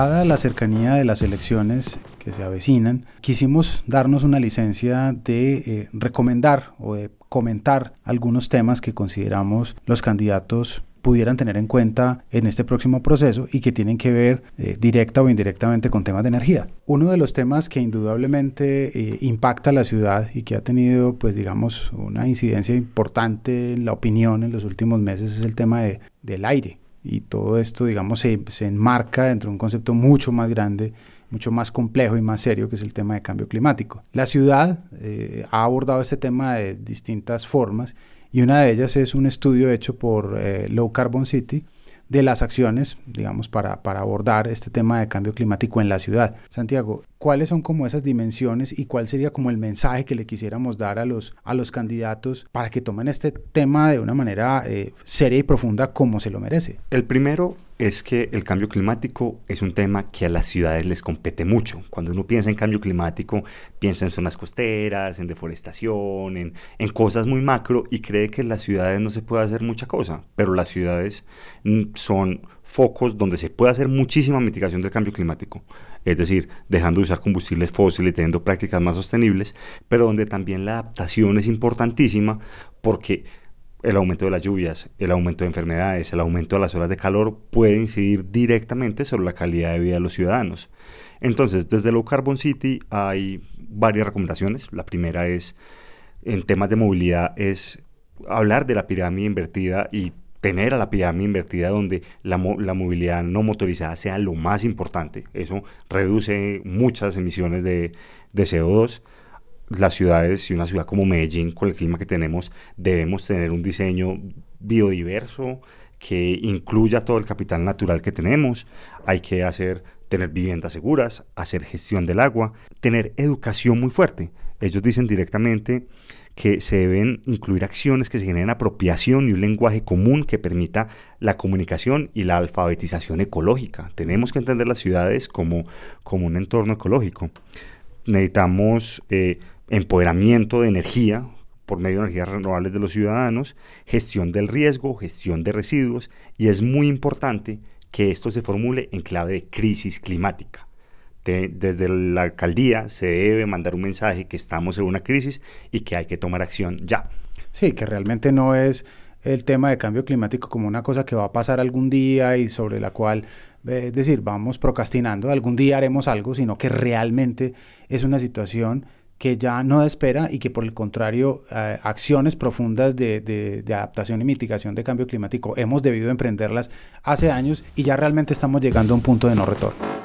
Dada la cercanía de las elecciones que se avecinan, quisimos darnos una licencia de eh, recomendar o de comentar algunos temas que consideramos los candidatos pudieran tener en cuenta en este próximo proceso y que tienen que ver eh, directa o indirectamente con temas de energía. Uno de los temas que indudablemente eh, impacta a la ciudad y que ha tenido, pues digamos, una incidencia importante en la opinión en los últimos meses es el tema de, del aire y todo esto, digamos, se, enmarca dentro de un concepto mucho más grande, mucho más complejo y más serio, que es el tema de cambio climático. La ciudad eh, ha abordado este tema de distintas formas y una de ellas es un estudio hecho por eh, Low Carbon City, de las acciones, digamos, para, para abordar este tema de cambio climático en la ciudad. Santiago, ¿cuáles son como esas dimensiones y cuál sería como el mensaje que le quisiéramos dar a los, a los candidatos para que tomen este tema de una manera eh, seria y profunda como se lo merece? El primero es que el cambio climático es un tema que a las ciudades les compete mucho. Cuando uno piensa en cambio climático, piensa en zonas costeras, en deforestación, en, en, cosas muy macro y cree que en las ciudades no se puede hacer mucha cosa, pero las ciudades mm, son focos donde se puede hacer muchísima mitigación del cambio climático, es decir, dejando de usar combustibles fósiles y teniendo prácticas más sostenibles, pero donde también la adaptación es importantísima porque el aumento de las lluvias, el aumento de enfermedades, el aumento de las horas de calor puede incidir directamente sobre la calidad de vida de los ciudadanos. Entonces, desde Low Carbon City hay varias recomendaciones. La primera es, en temas de movilidad, es hablar de la pirámide invertida y tener a la pirámide invertida donde la, la, movilidad no motorizada sea lo más importante. Eso reduce muchas emisiones de, de CO2 las ciudades y una ciudad como Medellín, con el clima que tenemos, debemos tener un diseño biodiverso que incluya todo el capital natural que tenemos. Hay que hacer tener viviendas seguras, hacer gestión del agua, tener educación muy fuerte. Ellos dicen directamente que se deben incluir acciones que se generen apropiación y un lenguaje común que permita la comunicación y la alfabetización ecológica. Tenemos que entender las ciudades como, como un entorno ecológico. Necesitamos eh, empoderamiento de energía por medio de energías renovables de los ciudadanos, gestión del riesgo, gestión de residuos y es muy importante que esto se formule en clave de crisis climática. Desde la alcaldía se debe mandar un mensaje que estamos en una crisis y que hay que tomar acción ya. Sí, que realmente no es el tema de cambio climático como una cosa que va a pasar algún día y sobre la cual, eh, es decir, vamos procrastinando, algún día haremos algo, sino que realmente es una situación que ya no espera y que por el contrario eh, acciones profundas de, de, de, adaptación y mitigación de cambio climático hemos debido emprenderlas hace años y ya realmente estamos llegando a un punto de no retorno.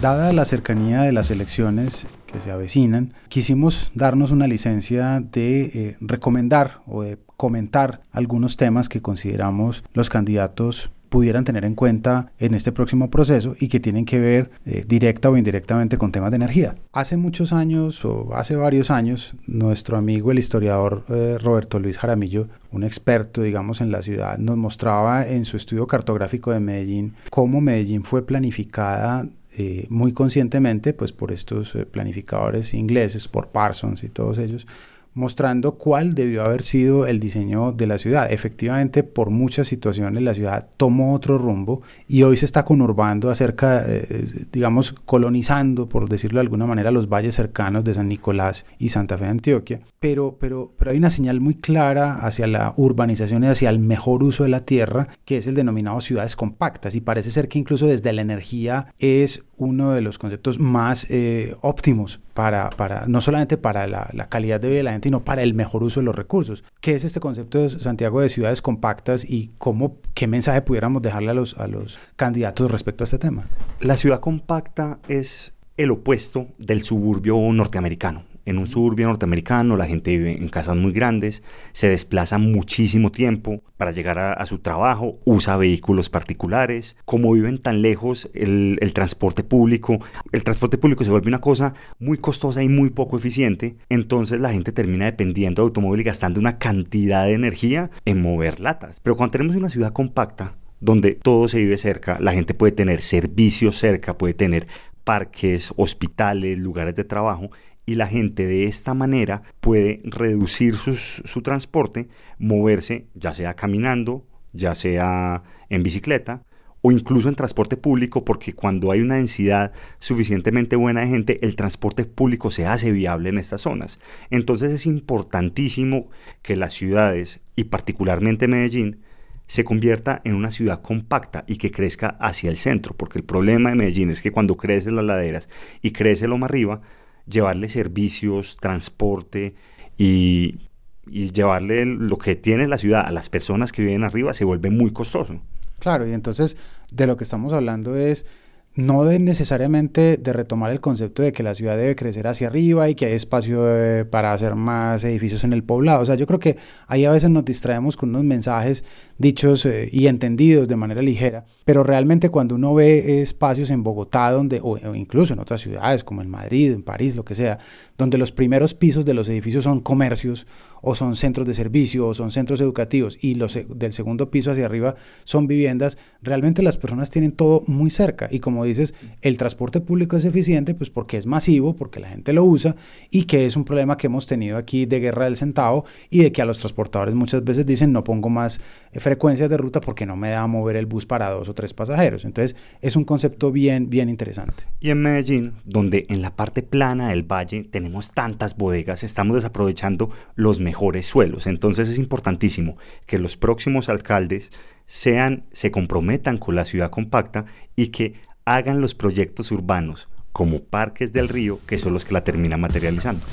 Dada la cercanía de las elecciones que se avecinan, quisimos darnos una licencia de eh, recomendar o de comentar algunos temas que consideramos los candidatos pudieran tener en cuenta en este próximo proceso y que tienen que ver eh, directa o indirectamente con temas de energía. Hace muchos años o hace varios años, nuestro amigo el historiador eh, Roberto Luis Jaramillo, un experto, digamos, en la ciudad, nos mostraba en su estudio cartográfico de Medellín cómo Medellín fue planificada eh, muy conscientemente, pues por estos planificadores ingleses, por Parsons y todos ellos, mostrando cuál debió haber sido el diseño de la ciudad. Efectivamente, por muchas situaciones la ciudad tomó otro rumbo y hoy se está conurbando acerca, eh, digamos, colonizando, por decirlo de alguna manera, los valles cercanos de San Nicolás y Santa Fe de Antioquia. Pero, pero, pero hay una señal muy clara hacia la urbanización y hacia el mejor uso de la tierra, que es el denominado ciudades compactas. Y parece ser que incluso desde la energía es uno de los conceptos más eh, óptimos para, para, no solamente para la, la calidad de vida de la gente, sino para el mejor uso de los recursos. ¿Qué es este concepto de Santiago de ciudades compactas y cómo, qué mensaje pudiéramos dejarle a los, a los candidatos respecto a este tema? La ciudad compacta es el opuesto del suburbio norteamericano. En un suburbio norteamericano la gente vive en casas muy grandes, se desplaza muchísimo tiempo para llegar a, su trabajo, usa vehículos particulares. Como viven tan lejos, el, el transporte público, el transporte público se vuelve una cosa muy costosa y muy poco eficiente. Entonces la gente termina dependiendo del automóvil y gastando una cantidad de energía en mover latas. Pero cuando tenemos una ciudad compacta, donde todo se vive cerca, la gente puede tener servicios cerca, puede tener parques, hospitales, lugares de trabajo y la gente de esta manera puede reducir su transporte, moverse ya sea caminando, ya sea en bicicleta o incluso en transporte público, porque cuando hay una densidad suficientemente buena de gente, el transporte público se hace viable en estas zonas. Entonces es importantísimo que las ciudades, y particularmente Medellín, se convierta en una ciudad compacta y que crezca hacia el centro, porque el problema de Medellín es que cuando crecen las laderas y crece lo más arriba, llevarle servicios, transporte y, llevarle lo que tiene la ciudad a las personas que viven arriba se vuelve muy costoso. Claro, y entonces de lo que estamos hablando es no de necesariamente de retomar el concepto de que la ciudad debe crecer hacia arriba y que hay espacio eh, para hacer más edificios en el poblado. O sea, yo creo que ahí a veces nos distraemos con unos mensajes dichos eh, y entendidos de manera ligera, pero realmente cuando uno ve espacios en Bogotá donde, o, o, incluso en otras ciudades como en Madrid, en París, lo que sea, donde los primeros pisos de los edificios son comercios o son centros de servicio o son centros educativos y los del segundo piso hacia arriba son viviendas, realmente las personas tienen todo muy cerca. Y como dices, el transporte público es eficiente pues porque es masivo, porque la gente lo usa y que es un problema que hemos tenido aquí de guerra del centavo y de que a los transportadores muchas veces dicen no pongo más eh, frecuencias de ruta porque no me da a mover el bus para dos o tres pasajeros. Entonces es un concepto bien, bien interesante. Y en Medellín, donde en la parte plana del valle tenemos tantas bodegas, estamos desaprovechando los mejores suelos. Entonces es importantísimo que los próximos alcaldes sean, se comprometan con la ciudad compacta y que hagan los proyectos urbanos como parques del río, que son los que la terminan materializando.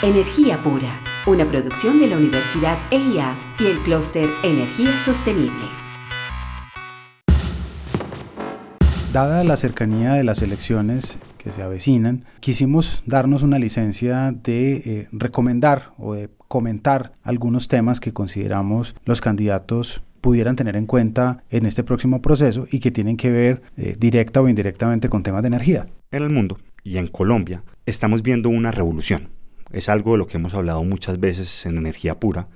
Energía pura, una producción de la Universidad EIA y el clúster Energía Sostenible. Dada la cercanía de las elecciones, que se avecinan, quisimos darnos una licencia de eh, recomendar o de comentar algunos temas que consideramos los candidatos pudieran tener en cuenta en este próximo proceso y que tienen que ver eh, directa o indirectamente con temas de energía. En el mundo y en Colombia estamos viendo una revolución. Es algo de lo que hemos hablado muchas veces en energía pura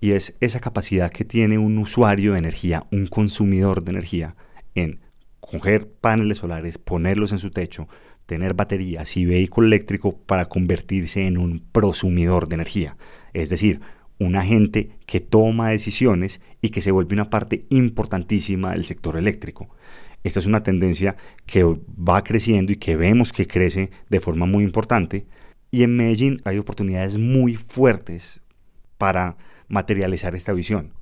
y es esa capacidad que tiene un usuario de energía, un consumidor de energía, en coger paneles solares, ponerlos en su techo, tener baterías y vehículo eléctrico para convertirse en un prosumidor de energía, es decir, un agente que toma decisiones y que se vuelve una parte importantísima del sector eléctrico. Esta es una tendencia que va creciendo y que vemos que crece de forma muy importante y en Medellín hay oportunidades muy fuertes para materializar esta visión.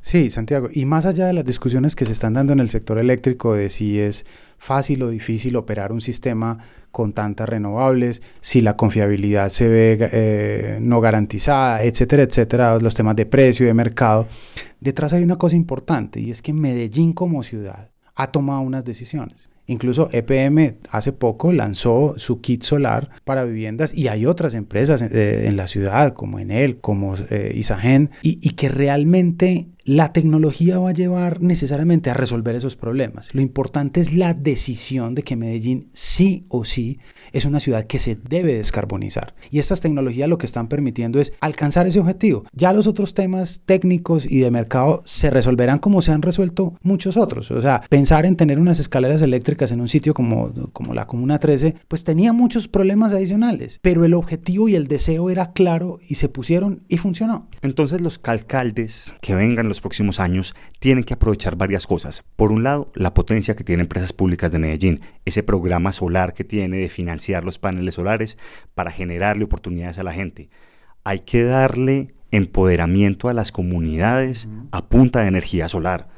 Sí, Santiago. Y más allá de las discusiones que se están dando en el sector eléctrico de si es fácil o difícil operar un sistema con tantas renovables, si la confiabilidad se ve eh, no garantizada, etcétera, etcétera, los temas de precio y de mercado, detrás hay una cosa importante y es que Medellín como ciudad ha tomado unas decisiones. Incluso EPM hace poco lanzó su kit solar para viviendas y hay otras empresas eh, en, la ciudad como Enel, como eh, Isagen, y, y que realmente la tecnología va a llevar necesariamente a resolver esos problemas. Lo importante es la decisión de que Medellín sí o sí es una ciudad que se debe descarbonizar. Y estas tecnologías lo que están permitiendo es alcanzar ese objetivo. Ya los otros temas técnicos y de mercado se resolverán como se han resuelto muchos otros. O sea, pensar en tener unas escaleras eléctricas en un sitio como, como la Comuna 13, pues tenía muchos problemas adicionales. Pero el objetivo y el deseo era claro y se pusieron y funcionó. Entonces los alcaldes que vengan los próximos años tienen que aprovechar varias cosas. Por un lado, la potencia que tiene Empresas Públicas de Medellín, ese programa solar que tiene de financiar los paneles solares para generarle oportunidades a la gente. Hay que darle empoderamiento a las comunidades a punta de energía solar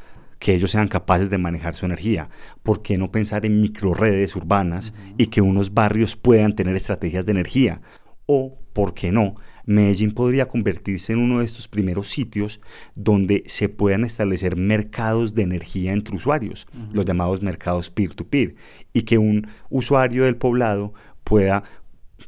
que ellos sean capaces de manejar su energía. ¿Por qué no pensar en microredes urbanas y que unos barrios puedan tener estrategias de energía? O, ¿por qué no? Medellín podría convertirse en uno de estos primeros sitios donde se puedan establecer mercados de energía entre usuarios, los llamados mercados peer-to-peer, y que un usuario del poblado pueda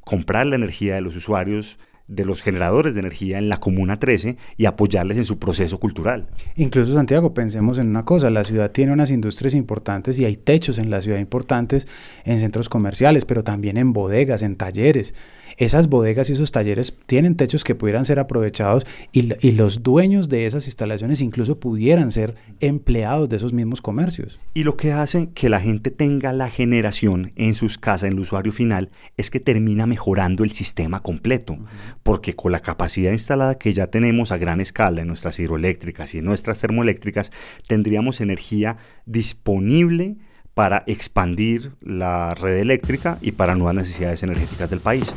comprar la energía de los usuarios de los generadores de energía en la Comuna 13 y apoyarles en su proceso cultural. Incluso Santiago, pensemos en una cosa, la ciudad tiene unas industrias importantes y hay techos en la ciudad importantes, en centros comerciales, pero también en bodegas, en talleres esas bodegas y esos talleres tienen techos que pudieran ser aprovechados y, los dueños de esas instalaciones incluso pudieran ser empleados de esos mismos comercios. Y lo que hace que la gente tenga la generación en sus casas, en el usuario final, es que termina mejorando el sistema completo, porque con la capacidad instalada que ya tenemos a gran escala en nuestras hidroeléctricas y en nuestras termoeléctricas, tendríamos energía disponible para expandir la red eléctrica y para nuevas necesidades energéticas del país.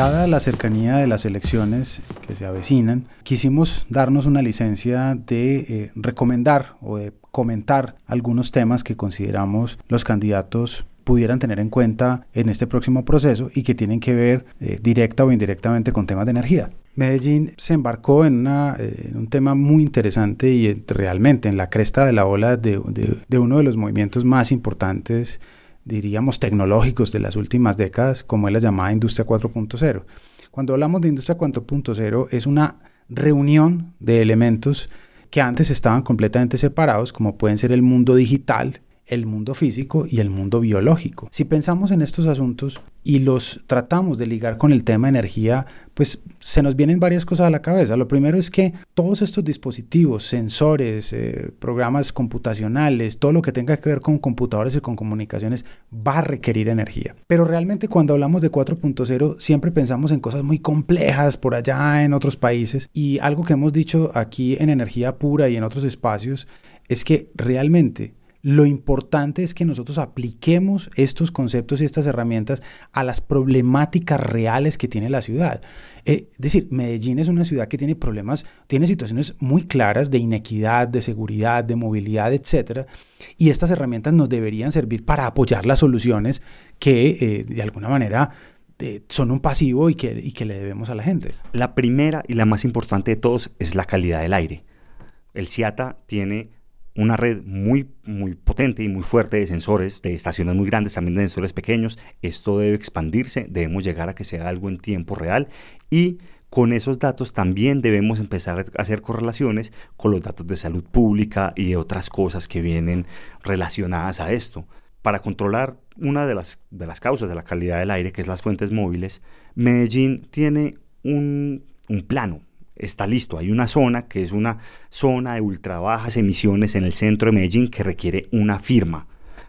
Dada la cercanía de las elecciones que se avecinan, quisimos darnos una licencia de eh, recomendar o de comentar algunos temas que consideramos los candidatos pudieran tener en cuenta en este próximo proceso y que tienen que ver eh, directa o indirectamente con temas de energía. Medellín se embarcó en, eh, un tema muy interesante y realmente en la cresta de la ola de, uno de los movimientos más importantes, diríamos, tecnológicos de las últimas décadas, como es la llamada Industria 4.0. Cuando hablamos de Industria 4.0 es una reunión de elementos que antes estaban completamente separados, como pueden ser el mundo digital, el mundo físico y el mundo biológico. Si pensamos en estos asuntos y los tratamos de ligar con el tema energía, pues se nos vienen varias cosas a la cabeza. Lo primero es que todos estos dispositivos, sensores, eh, programas computacionales, todo lo que tenga que ver con computadores y con comunicaciones, va a requerir energía. Pero realmente cuando hablamos de 4.0 siempre pensamos en cosas muy complejas por allá en otros países y algo que hemos dicho aquí en energía pura y en otros espacios es que realmente lo importante es que nosotros apliquemos estos conceptos y estas herramientas a las problemáticas reales que tiene la ciudad. Eh, es decir, Medellín es una ciudad que tiene problemas, tiene situaciones muy claras de inequidad, de seguridad, de movilidad, etc. Y estas herramientas nos deberían servir para apoyar las soluciones que eh, de alguna manera eh, son un pasivo y que, y que le debemos a la gente. La primera y la más importante de todos es la calidad del aire. El CIATA tiene una red muy, muy potente y muy fuerte de sensores, de estaciones muy grandes, también de sensores pequeños. Esto debe expandirse, debemos llegar a que sea algo en tiempo real y con esos datos también debemos empezar a hacer correlaciones con los datos de salud pública y de otras cosas que vienen relacionadas a esto. Para controlar una de las, de las causas de la calidad del aire, que es las fuentes móviles, Medellín tiene un, un plano está listo. Hay una zona que es una zona de ultra bajas emisiones en el centro de Medellín que requiere una firma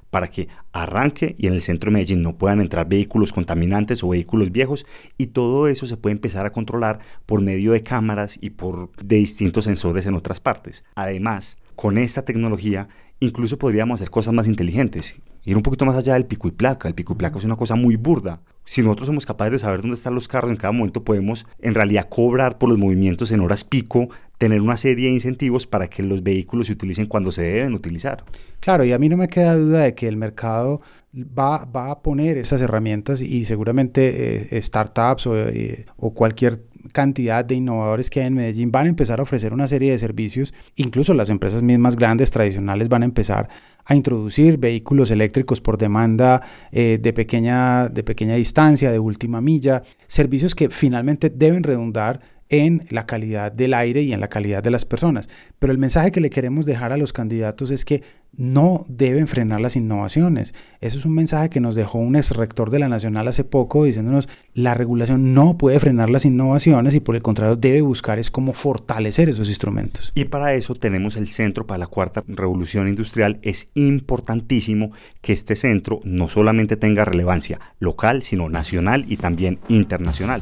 para que arranque y en el centro de Medellín no puedan entrar vehículos contaminantes o vehículos viejos y todo eso se puede empezar a controlar por medio de cámaras y por de distintos sensores en otras partes. Además, con esta tecnología incluso podríamos hacer cosas más inteligentes, ir un poquito más allá del pico y placa. El pico y placa es una cosa muy burda. Si nosotros somos capaces de saber dónde están los carros en cada momento, podemos en realidad cobrar por los movimientos en horas pico, tener una serie de incentivos para que los vehículos se utilicen cuando se deben utilizar. Claro, y a mí no me queda duda de que el mercado va, va a poner esas herramientas y seguramente eh, startups o, eh, o cualquier cantidad de innovadores que hay en Medellín van a empezar a ofrecer una serie de servicios, incluso las empresas mismas grandes tradicionales van a empezar a introducir vehículos eléctricos por demanda eh, de, pequeña, de pequeña distancia, de última milla, servicios que finalmente deben redundar en la calidad del aire y en la calidad de las personas. Pero el mensaje que le queremos dejar a los candidatos es que no deben frenar las innovaciones. Eso es un mensaje que nos dejó un ex rector de la Nacional hace poco diciéndonos la regulación no puede frenar las innovaciones y por el contrario debe buscar es cómo fortalecer esos instrumentos. Y para eso tenemos el Centro para la Cuarta Revolución Industrial. Es importantísimo que este centro no solamente tenga relevancia local, sino nacional y también internacional.